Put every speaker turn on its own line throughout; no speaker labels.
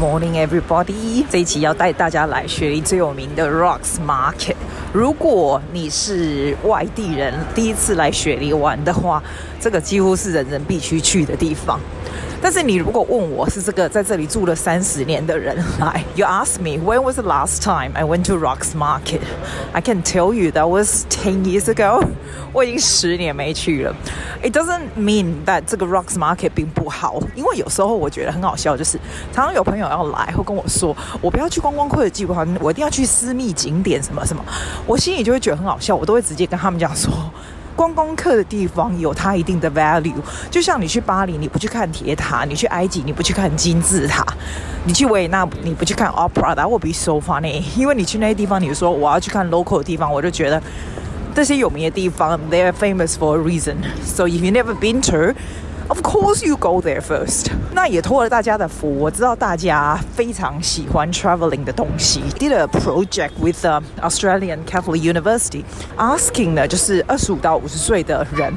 morning, everybody！这一期要带大家来雪梨最有名的 Rocks Market。如果你是外地人，第一次来雪梨玩的话，这个几乎是人人必须去的地方。但是你如果问我是这个在这里住了三十年的人来，You ask me when was the last time I went to Rocks Market? I can tell you that was ten years ago. 我已经十年没去了。It doesn't mean that 这个 Rocks Market 并不好，因为有时候我觉得很好笑，就是常常有朋友要来会跟我说，我不要去观光客的计划，我一定要去私密景点什么什么，我心里就会觉得很好笑，我都会直接跟他们讲说。观光客的地方有它一定的 value，就像你去巴黎，你不去看铁塔；你去埃及，你不去看金字塔；你去维也纳，你不去看 opera，that would be so funny。因为你去那些地方，你说我要去看 local 的地方，我就觉得这些有名的地方，they are famous for a reason。So if you never been to Of course, you go there first. 那也托了大家的福，我知道大家非常喜欢 traveling 的东西。Did a project with the Australian Catholic University, asking 呢，就是二十五到五十岁的人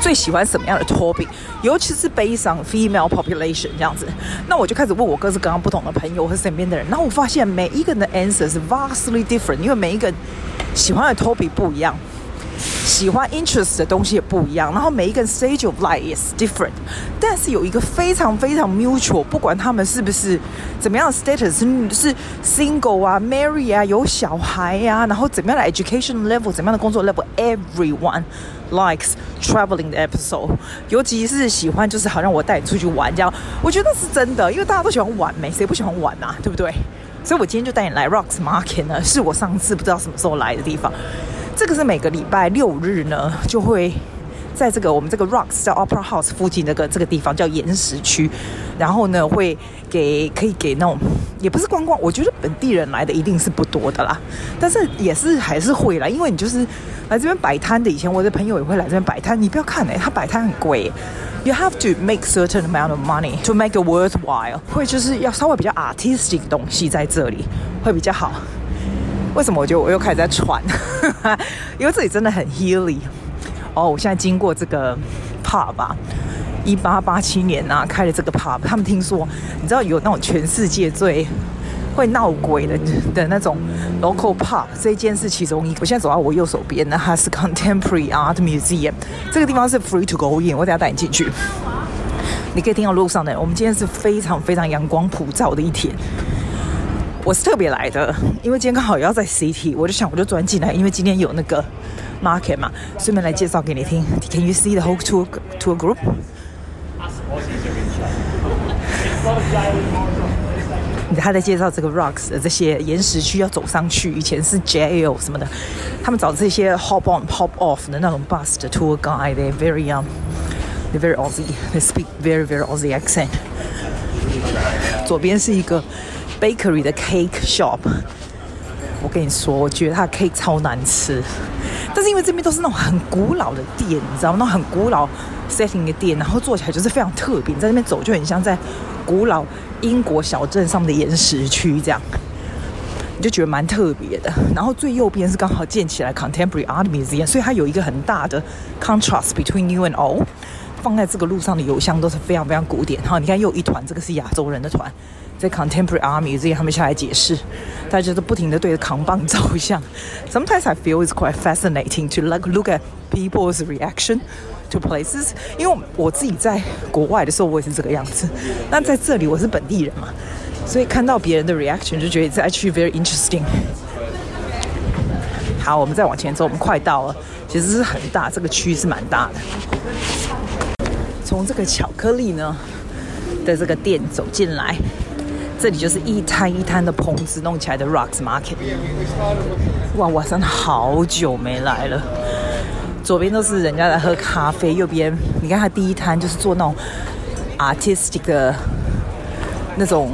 最喜欢什么样的 topic，尤其是 based on female population 这样子。那我就开始问我各式各样不同的朋友和身边的人，然后我发现每一个人的 answer 是 vastly different，因为每一个喜欢的 topic 不一样。喜欢 interest 的东西也不一样，然后每一个人 stage of life is different，但是有一个非常非常 mutual，不管他们是不是怎么样的 status，是 single 啊，marry 啊，有小孩呀、啊，然后怎么样的 education level，怎么样的工作 level，everyone likes traveling the episode，尤其是喜欢就是好像我带你出去玩这样，我觉得是真的，因为大家都喜欢玩没，谁不喜欢玩啊，对不对？所以我今天就带你来 Rocks Market 呢，是我上次不知道什么时候来的地方。这个是每个礼拜六日呢，就会在这个我们这个 Rocks 在 Opera House 附近那个这个地方叫岩石区，然后呢会给可以给那种也不是观光，我觉得本地人来的一定是不多的啦，但是也是还是会来，因为你就是来这边摆摊的。以前我的朋友也会来这边摆摊，你不要看哎，他摆摊很贵，You have to make certain amount of money to make it worthwhile，会就是要稍微比较 artistic 的东西在这里会比较好。为什么我觉得我又开始在喘？因为这里真的很 hilly 哦。我现在经过这个 pub 吧，一八八七年啊开了这个 pub。他们听说，你知道有那种全世界最会闹鬼的的那种 local pub，这一间是其中一个。我现在走到我右手边呢，它是 Contemporary Art Museum。这个地方是 free to go in，我等下带你进去。你可以听到路上的。我们今天是非常非常阳光普照的一天。我是特别来的，因为今天刚好也要在 City，我就想我就钻进来，因为今天有那个 market 嘛，顺便来介绍给你听。Can you see the whole tour tour group？他在介绍这个 Rocks 的这些岩石区要走上去，以前是 jail 什么的，他们找这些 hop on hop off 的那种 bus 的 tour guide，they very young，they very Aussie，they speak very very Aussie accent。左边是一个。Bakery 的 cake shop，我跟你说，我觉得它的 cake 超难吃，但是因为这边都是那种很古老的店，你知道吗？那种很古老 setting 的店，然后做起来就是非常特别，你在那边走就很像在古老英国小镇上的岩石区这样，你就觉得蛮特别的。然后最右边是刚好建起来 Contemporary Art Museum，所以它有一个很大的 contrast between new and old。放在这个路上的邮箱都是非常非常古典。哈，你看又一团，这个是亚洲人的团。在 Contemporary Art Museum，他们下来解释，大家都不停地对着扛棒照相。Sometimes I feel it's quite fascinating to like look at people's reaction to places。因为我自己在国外的时候，我也是这个样子。那在这里，我是本地人嘛，所以看到别人的 reaction 就觉得 it's actually very interesting。好，我们再往前走，我们快到了。其实是很大，这个区域是蛮大的。从这个巧克力呢的这个店走进来。这里就是一摊一摊的棚子弄起来的 Rocks Market。哇，我真的好久没来了。左边都是人家在喝咖啡，右边你看他第一摊就是做那种 artistic 的那种，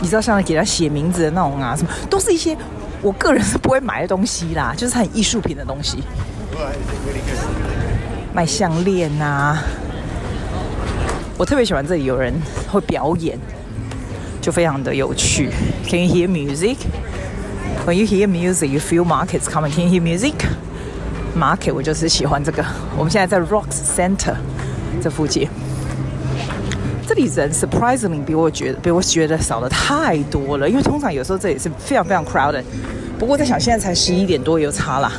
你知道像给他写名字的那种啊，什么都是一些我个人是不会买的东西啦，就是很艺术品的东西。卖项链啊，我特别喜欢这里有人会表演。就非常的有趣。Can you hear music? When you hear music, you feel markets coming. Can you hear music? Market，我就是喜欢这个。我们现在在 Rocks Center 这附近。这里人 surprisingly 比我觉得比我觉得少的太多了，因为通常有时候这里是非常非常 crowded。不过在想现在才十一点多，有差啦。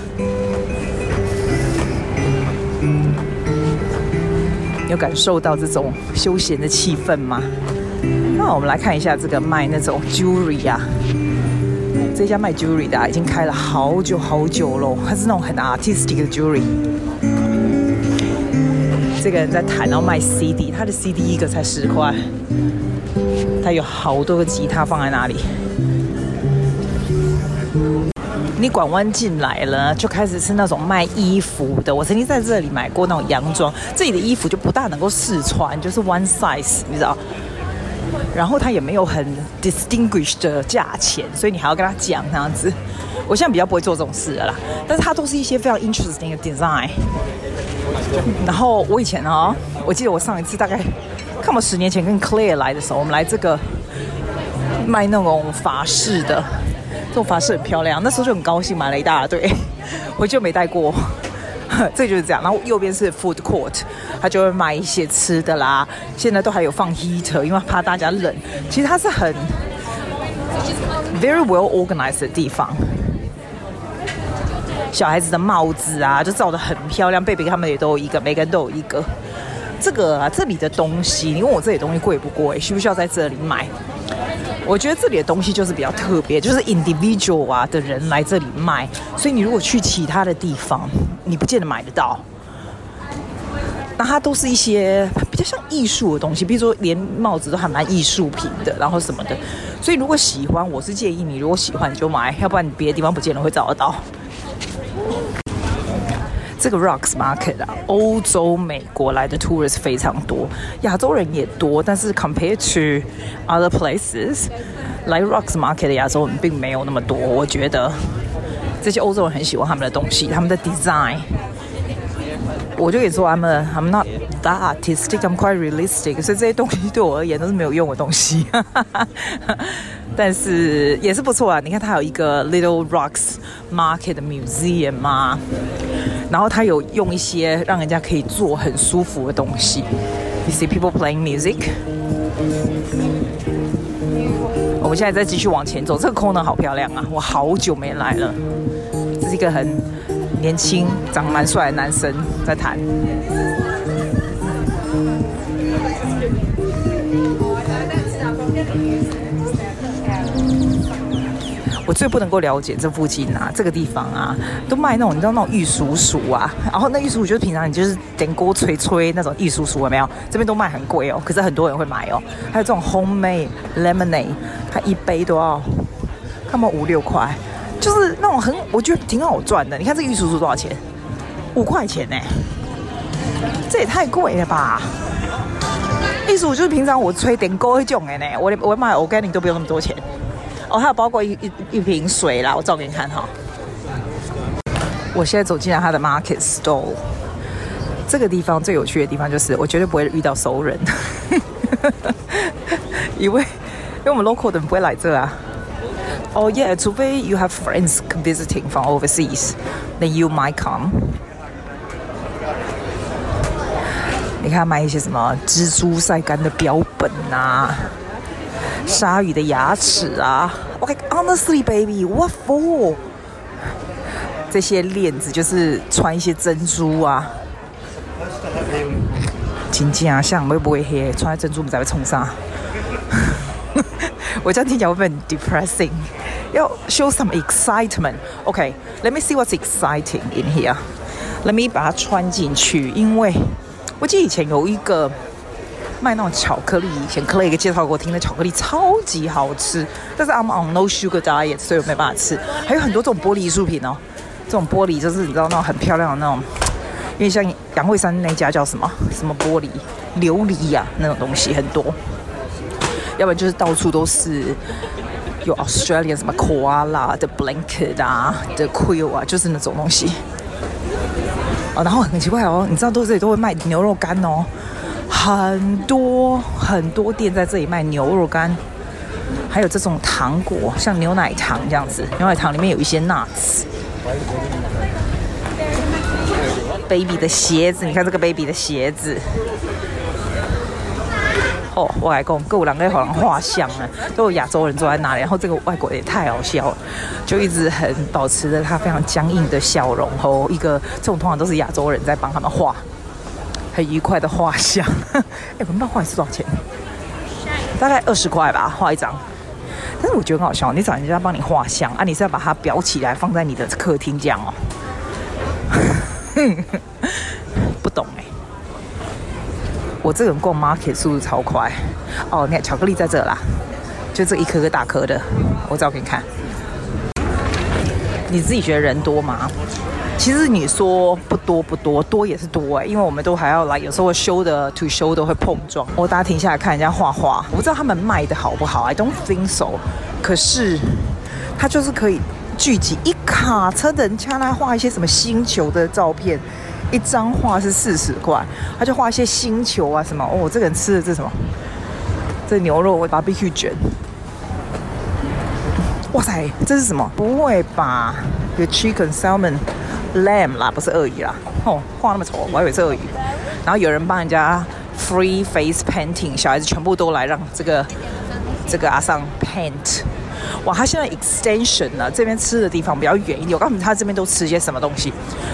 有感受到这种休闲的气氛吗？那我们来看一下这个卖那种 jewelry 啊，这家卖 jewelry 的啊，已经开了好久好久了，它是那种很 artistic 的 jewelry。这个人在弹，然后卖 CD，他的 CD 一个才十块，他有好多个吉他放在那里。你拐弯进来了，就开始是那种卖衣服的。我曾经在这里买过那种洋装，这里的衣服就不大能够试穿，就是 one size，你知道。然后它也没有很 distinguished 的价钱，所以你还要跟他讲那样子。我现在比较不会做这种事了啦，但是它都是一些非常 interesting 的 design。然后我以前哦，我记得我上一次大概看我十年前跟 Claire 来的时候，我们来这个卖那种法式的。这种发饰很漂亮，那时候就很高兴，买了一大堆，回去就没带过。这就是这样。然后右边是 food court，他就会买一些吃的啦。现在都还有放 heater，因为怕大家冷。其实它是很 very well organized 的地方。小孩子的帽子啊，就造得很漂亮。贝贝他们也都有一个，每个人都有一个。这个啊，这里的东西，你问我这里东西贵不贵？需不需要在这里买？我觉得这里的东西就是比较特别，就是 individual 啊的人来这里卖，所以你如果去其他的地方，你不见得买得到。那它都是一些比较像艺术的东西，比如说连帽子都还蛮艺术品的，然后什么的。所以如果喜欢，我是建议你如果喜欢你就买，要不然你别的地方不见得会找得到。这个 Rocks Market 啊，欧洲、美国来的 tourists 非常多，亚洲人也多，但是 compared to other places，来 Rocks Market 的亚洲人并没有那么多。我觉得这些欧洲人很喜欢他们的东西，他们的 design。我就跟你说，I'm I'm not that artistic, I'm quite realistic，所以这些东西对我而言都是没有用的东西。但是也是不错啊，你看它有一个 Little Rocks Market Museum 嘛。然后他有用一些让人家可以坐很舒服的东西。You see people playing music。我们现在再继续往前走，这个 corner 好漂亮啊！我好久没来了。这是一个很年轻、长蛮帅的男生在弹。我最不能够了解这附近啊，这个地方啊，都卖那种你知道那种玉蜀黍啊，然后那玉蜀黍就是平常你就是点锅吹吹那种玉蜀黍有没有？这边都卖很贵哦，可是很多人会买哦。还有这种 homemade lemonade，它一杯都要，看不五六块，就是那种很我觉得挺好赚的。你看这玉蜀黍多少钱？五块钱呢？这也太贵了吧！玉蜀黍就是平常我吹点锅会种的呢，我我买欧甘宁都不用那么多钱。哦，还有包括一一一瓶水啦，我照给你看哈。我现在走进了他的 market stall，这个地方最有趣的地方就是我绝对不会遇到熟人，因为因为我们 local 的人不会来这啊。哦耶，除非 you have friends visiting from overseas，then you might come。你看卖一些什么蜘蛛晒干的标本啊。鲨鱼的牙齿啊，OK，honestly baby，what for？这些链子就是穿一些珍珠啊，金金啊，像会不会黑？穿珍珠我们才会冲上。我这样听起来会不会很 depressing？要 show some excitement。OK，let me see what's exciting in here。Let me 把它穿进去，因为我记得以前有一个。卖那种巧克力，以前 Clay 介绍给我听的巧克力超级好吃，但是 I'm on no sugar diet，所以我没办法吃。还有很多这种玻璃艺术品哦，这种玻璃就是你知道那种很漂亮的那种，因为像杨惠珊那家叫什么什么玻璃琉璃呀、啊、那种东西很多，要不然就是到处都是有 Australian 什么 koala 的 blanket 啊的 quill 啊，就是那种东西。哦，然后很奇怪哦，你知道都这里都会卖牛肉干哦。很多很多店在这里卖牛肉干，还有这种糖果，像牛奶糖这样子。牛奶糖里面有一些 nuts。baby 的鞋子，你看这个 baby 的鞋子，哦，我来讲，各有人在好像画像啊，都有亚洲人坐在那里，然后这个外国人也太好笑了，就一直很保持着他非常僵硬的笑容。哦，一个这种通常都是亚洲人在帮他们画，很愉快的画像。哎，我们不知道画一次多少钱？大概二十块吧，画一张。但是我觉得很好笑，你找人家帮你画像啊，你是要把它裱起来放在你的客厅这样哦。不懂哎、我这个人逛 market 速度超快哦。你看巧克力在这啦，就这一颗颗大颗的，我照给你看。你自己觉得人多吗？其实你说不多不多，多也是多哎、因为我们都还要来，有时候 shoulder to shoulder 会碰撞。我大家停下来看人家画画，我不知道他们卖的好不好，I don't think so。可是他就是可以聚集一卡车的人，掐来画一些什么星球的照片。一张画是四十块，他就画一些星球啊什么哦。这个人吃的这什么？这牛肉 barbecue 卷。哇塞，这是什么？不会吧？有 chicken salmon lamb 啦，不是鳄鱼啦。哦，画那么丑，我还以为是鳄鱼。然后有人帮人家 free face painting，小孩子全部都来让这个这个阿桑 paint。哇，他现在 extension 呢？这边吃的地方比较远一点。我告诉你，他这边都吃些什么东西？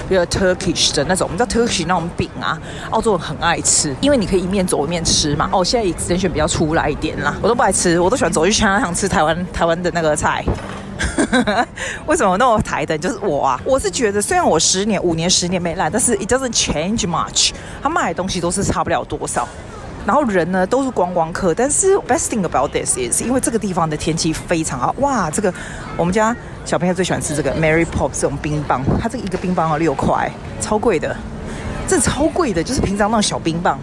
比如 Turkish 的那种，我们知道 Turkish 那种饼啊，澳洲人很爱吃，因为你可以一面走一面吃嘛。哦，现在 extension 比较出来一点啦，我都不爱吃，我都喜欢走去香港吃台湾台湾的那个菜。为什么那么台的？就是我啊，我是觉得虽然我十年、五年、十年没来，但是 it doesn't change much。他卖的东西都是差不了多少。然后人呢都是观光客，但是 best thing about this is 因为这个地方的天气非常好。哇，这个我们家小朋友最喜欢吃这个 Mary Pop 这种冰棒，它这个一个冰棒要六块，超贵的，这超贵的，就是平常那种小冰棒。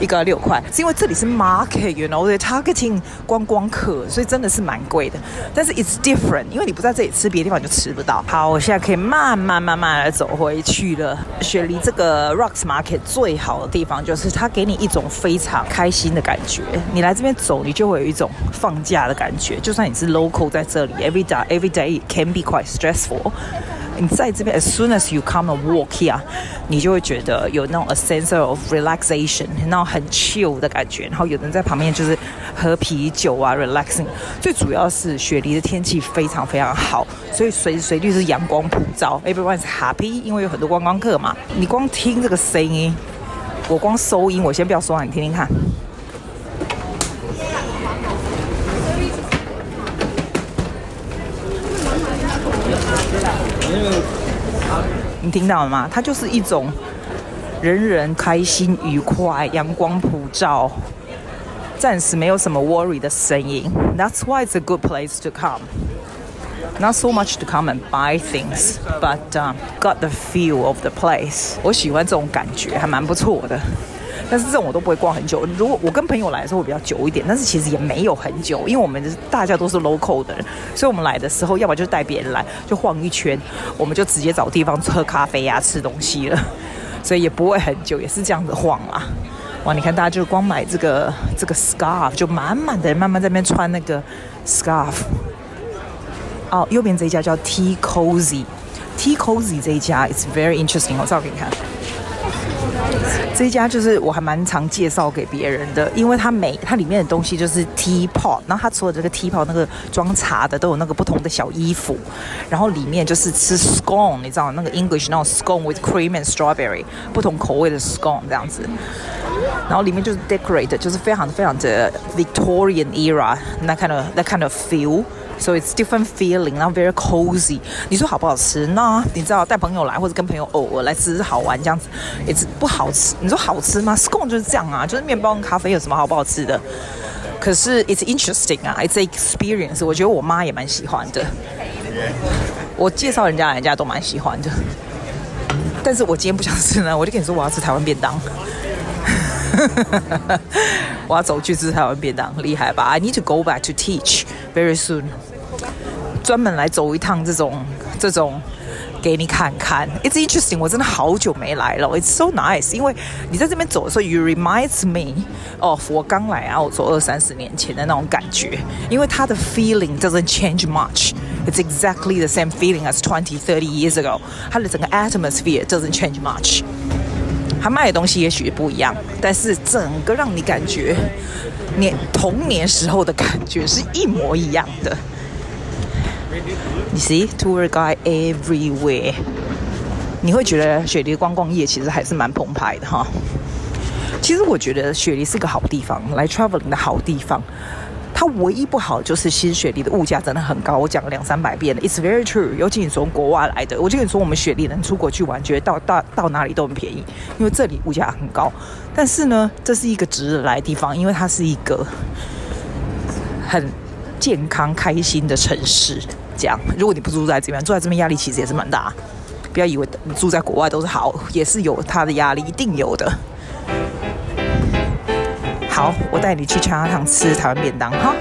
一个六块，是因为这里是 market，you know，我的 targeting 观光客，所以真的是蛮贵的。但是 it's different，因为你不在这里吃，别的地方你就吃不到。好，我现在可以慢慢慢慢的走回去了。雪梨这个 Rocks Market 最好的地方就是它给你一种非常开心的感觉。你来这边走，你就会有一种放假的感觉。就算你是 local 在这里，every day every day can be quite stressful。你在这边，as soon as you come and walk here，你就会觉得有那种 a sense of relaxation，那种很 chill 的感觉。然后有人在旁边就是喝啤酒啊，relaxing。最主要是雪梨的天气非常非常好，所以随时随地是阳光普照，everyone's happy，因为有很多观光客嘛。你光听这个声音，我光收音，我先不要说啊，你听听看。你听到了吗？它就是一种人人开心、愉快、阳光普照，暂时没有什么 worry 的声音。That's why it's a good place to come. Not so much to come and buy things, but、got the feel of the place. 我喜欢这种感觉，还蛮不错的。但是这种我都不会逛很久。如果我跟朋友来的时候会比较久一点，但是其实也没有很久，因为我们大家都是 local 的人，所以我们来的时候，要么就是带别人来，就晃一圈，我们就直接找地方喝咖啡呀、吃东西了，所以也不会很久，也是这样子晃啦。哇，你看大家就光买这个这个 scarf，就满满的人慢慢在那边穿那个 scarf。哦，右边这一家叫 T Cozy，T Cozy 这一家 it's very interesting，我照给你看。这一家就是我还蛮常介绍给别人的，因为它每它里面的东西就是 teapot，然后它除了这个 teapot 那个装茶的都有那个不同的小衣服，然后里面就是吃 scone，你知道那个 English 那种 scone with cream and strawberry，不同口味的 scone 这样子，然后里面就是 decorate，就是非常非常的 Victorian era 那 kind of that kind of feel。So it's different feeling，然后 very cozy。你说好不好吃？那你知道带朋友来或者跟朋友偶尔来吃吃好玩这样子，it's 不好吃。你说好吃吗？Scone 就是这样啊，就是面包跟咖啡有什么好不好吃的？可是 it's interesting 啊，it's experience。我觉得我妈也蛮喜欢的。我介绍人家，人家都蛮喜欢的。但是我今天不想吃呢，我就跟你说我要吃台湾便当。我要走去吃台湾便当，厉害吧？I need to go back to teach very soon。专门来走一趟这种这种，给你看看。It's interesting，我真的好久没来了。It's so nice，因为你在这边走的时候，you reminds me of 我刚来澳洲二三十年前的那种感觉。因为它的 feeling doesn't change much。It's exactly the same feeling as twenty, thirty years ago。它的整个 atmosphere doesn't change much。他卖的东西也许不一样，但是整个让你感觉年童年时候的感觉是一模一样的。你 see tour guide everywhere，你会觉得雪梨观光业其实还是蛮澎湃的哈。其实我觉得雪梨是个好地方，来 traveling 的好地方。它唯一不好就是，其实雪梨的物价真的很高。我讲了两三百遍了，It's very true。尤其你从国外来的，我就跟你说，我们雪梨人出国去玩，觉得到到到哪里都很便宜，因为这里物价很高。但是呢，这是一个值得来的地方，因为它是一个很健康、开心的城市。这样，如果你不住在这边，住在这边压力其实也是蛮大。不要以为住在国外都是好，也是有他的压力，一定有的。好，我带你去全家堂吃台湾便当哈。